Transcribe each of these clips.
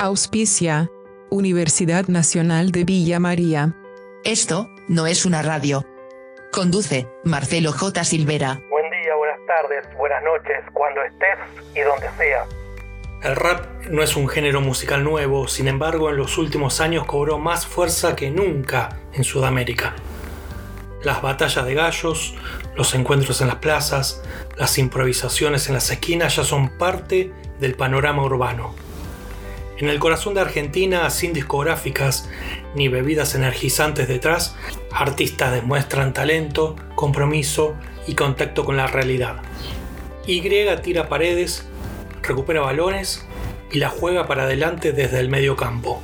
Auspicia. Universidad Nacional de Villa María. Esto, no es una radio. Conduce, Marcelo J. Silvera. Buen día, buenas tardes, buenas noches, cuando estés y donde sea. El rap no es un género musical nuevo, sin embargo en los últimos años cobró más fuerza que nunca en Sudamérica. Las batallas de gallos, los encuentros en las plazas, las improvisaciones en las esquinas ya son parte del panorama urbano. En el corazón de Argentina, sin discográficas ni bebidas energizantes detrás, artistas demuestran talento, compromiso y contacto con la realidad. Y tira paredes, recupera balones y la juega para adelante desde el medio campo.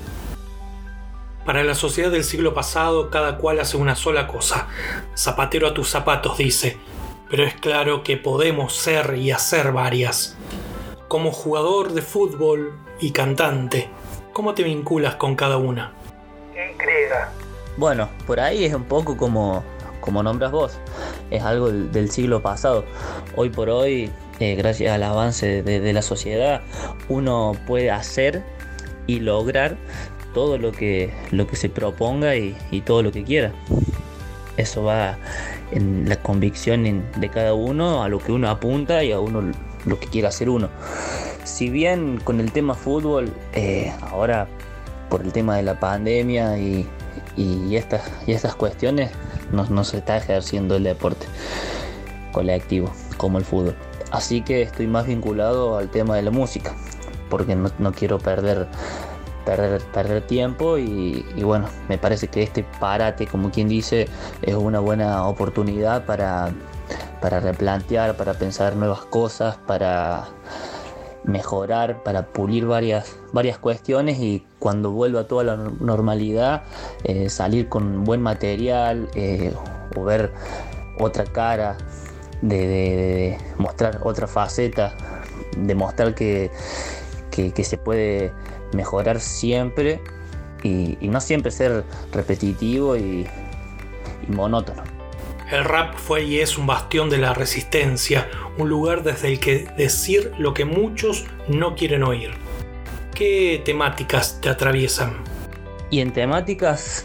Para la sociedad del siglo pasado, cada cual hace una sola cosa. Zapatero a tus zapatos, dice. Pero es claro que podemos ser y hacer varias. Como jugador de fútbol, y cantante. ¿Cómo te vinculas con cada una? Bueno, por ahí es un poco como, como nombras vos. Es algo del, siglo pasado. Hoy por hoy, eh, gracias al avance de, la sociedad, uno puede hacer y lograr todo lo que, lo que se proponga y, todo lo que quiera. Eso va en la convicción de cada uno, a lo que uno apunta y a uno lo que quiera hacer uno si bien con el tema fútbol, eh, ahora por el tema de la pandemia y, estas, y estas cuestiones, no, se está ejerciendo el deporte colectivo como el fútbol. Así que estoy más vinculado al tema de la música, porque no, quiero perder, perder, perder tiempo y, bueno, me parece que este parate, como quien dice, es una buena oportunidad para, para replantear, para pensar nuevas cosas, para mejorar, para pulir varias, varias cuestiones y cuando vuelva toda la normalidad eh, salir con buen material eh, o ver otra cara, de, mostrar otra faceta, demostrar que, que, se puede mejorar siempre y, no siempre ser repetitivo y monótono. El rap fue y es un bastión de la resistencia, un lugar desde el que decir lo que muchos no quieren oír. ¿Qué temáticas te atraviesan? Y en temáticas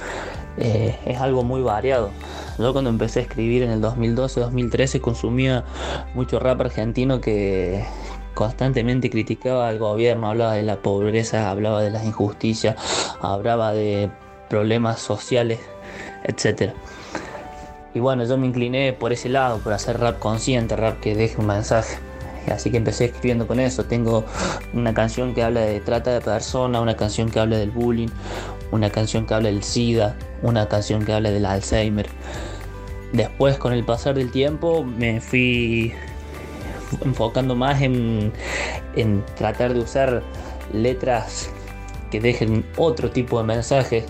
eh, es algo muy variado. Yo cuando empecé a escribir en el 2012-2013 consumía mucho rap argentino que constantemente criticaba al gobierno, hablaba de la pobreza, hablaba de las injusticias, hablaba de problemas sociales, etcétera. Y bueno, yo me incliné por ese lado, por hacer rap consciente, rap que deje un mensaje. Así que empecé escribiendo con eso. Tengo una canción que habla de trata de personas, una canción que habla del bullying, una canción que habla del SIDA, una canción que habla del Alzheimer. Después, con el pasar del tiempo, me fui enfocando más en, en tratar de usar letras que dejen otro tipo de mensaje,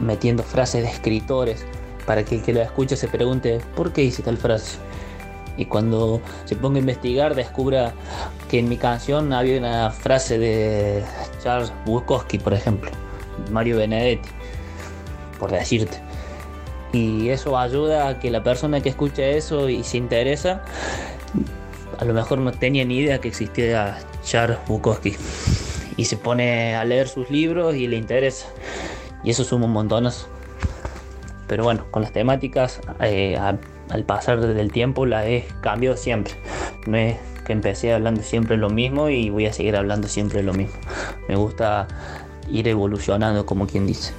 metiendo frases de escritores para que el que lo escuche se pregunte por qué hice tal frase. Y cuando se ponga a investigar descubra que en mi canción había una frase de Charles Bukowski, por ejemplo, Mario Benedetti, por decirte. Y eso ayuda a que la persona que escucha eso y se interesa, a lo mejor no tenía ni idea que existía Charles Bukowski. Y se pone a leer sus libros y le interesa. Y eso suma un montón. Pero bueno, con las temáticas, eh, al pasar del tiempo, la he cambiado siempre. No es que empecé hablando siempre lo mismo y voy a seguir hablando siempre lo mismo. Me gusta ir evolucionando, como quien dice.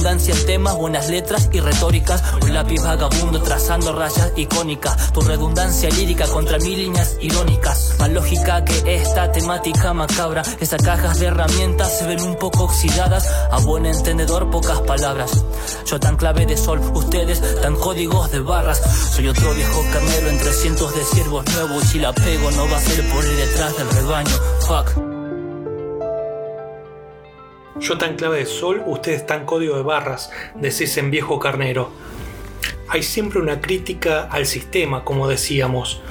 Abundancia en temas, buenas letras y retóricas. Un lápiz vagabundo trazando rayas icónicas. Tu redundancia lírica contra mil líneas irónicas. Más lógica que esta temática macabra. Esas cajas de herramientas se ven un poco oxidadas. A buen entendedor, pocas palabras. Yo tan clave de sol, ustedes tan códigos de barras. Soy otro viejo carnero entre cientos de siervos nuevos. Si la pego, no va a ser por ir detrás del rebaño. Fuck. Yo tan clave de sol, ustedes tan código de barras, decís en viejo carnero. Hay siempre una crítica al sistema, como decíamos.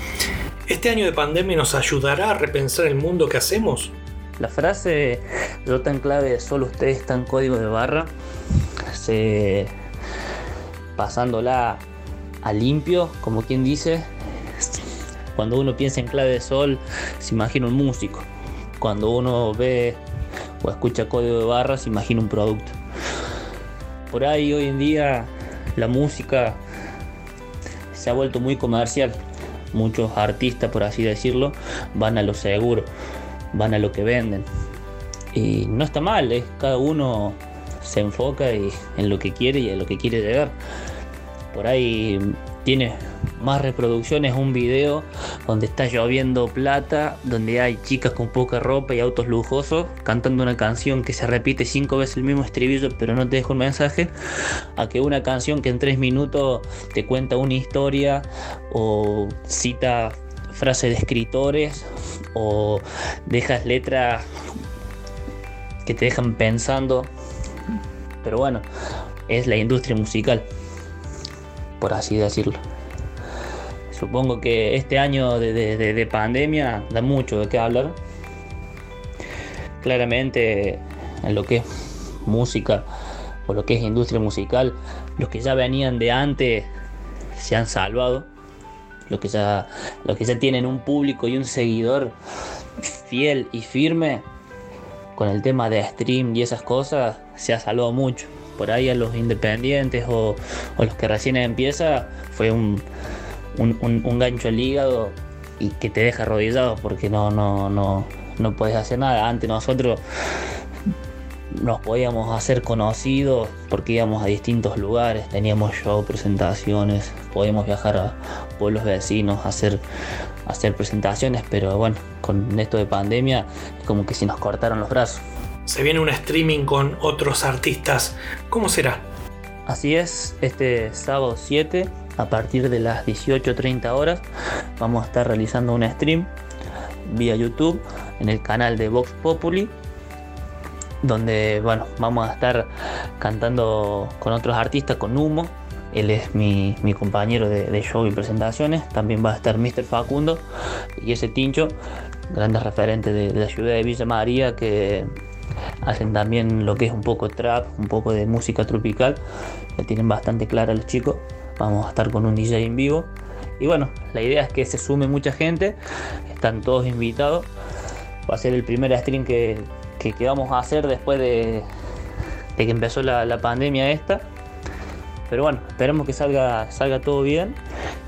¿Este año de pandemia nos ayudará a repensar el mundo que hacemos? La frase yo tan clave de sol, ustedes tan código de barra se pasándola a limpio, como quien dice. Cuando uno piensa en clave de sol, se imagina un músico. Cuando uno ve o escucha código de barras, imagina un producto. Por ahí hoy en día la música se ha vuelto muy comercial. Muchos artistas, por así decirlo, van a lo seguro, van a lo que venden. Y no está mal, es cada uno se enfoca en lo que quiere y en lo que quiere llegar. Por ahí tiene más reproducciones un video donde está lloviendo plata, donde hay chicas con poca ropa y autos lujosos cantando una canción que se repite cinco veces el mismo estribillo pero no te deja un mensaje, a que una canción que en tres minutos te cuenta una historia o cita frases de escritores o dejas letras que te dejan pensando. Pero bueno, es la industria musical, por así decirlo. Supongo que este año de, pandemia da mucho de qué hablar. Claramente en lo que es música o lo que es industria musical, los que ya venían de antes se han salvado. Los que ya, los que ya tienen un público y un seguidor fiel y firme con el tema de stream y esas cosas, se ha salvado mucho. Por ahí a los independientes o, los que recién empieza fue un, un, gancho al hígado y que te deja arrodillado porque no, no, no, no puedes hacer nada. Antes nosotros nos podíamos hacer conocidos porque íbamos a distintos lugares, teníamos show, presentaciones, podíamos viajar a pueblos vecinos, hacer, hacer presentaciones, pero bueno, con esto de pandemia es como que si nos cortaron los brazos. Se viene un streaming con otros artistas, ¿cómo será? Así es, este sábado 7 a partir de las 18.30 horas vamos a estar realizando un stream vía YouTube en el canal de Vox Populi donde bueno, vamos a estar cantando con otros artistas, con Humo, él es mi, compañero de, show y presentaciones, también va a estar Mr. Facundo y ese Tincho, grandes referentes de, la ciudad de Villa María que hacen también lo que es un poco trap, un poco de música tropical, la tienen bastante clara los chicos Vamos a estar con un DJ en vivo. Y bueno, la idea es que se sume mucha gente. Están todos invitados. Va a ser el primer stream que, vamos a hacer después de, que empezó la, pandemia esta. Pero bueno, esperemos que salga, salga todo bien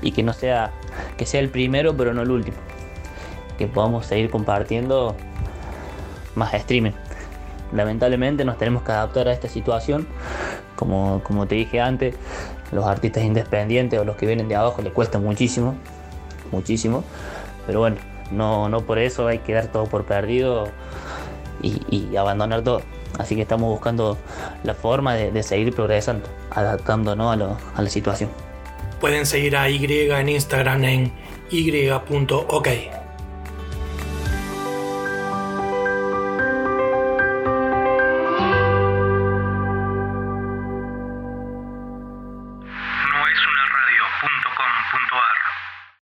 y que no sea, que sea el primero, pero no el último. Que podamos seguir compartiendo más streaming. Lamentablemente nos tenemos que adaptar a esta situación. Como, como te dije antes, los artistas independientes o los que vienen de abajo les cuesta muchísimo, muchísimo. Pero bueno, no, no por eso hay que dar todo por perdido y, abandonar todo. Así que estamos buscando la forma de, seguir progresando, adaptándonos a, a la situación. Pueden seguir a Y en Instagram en y.ok.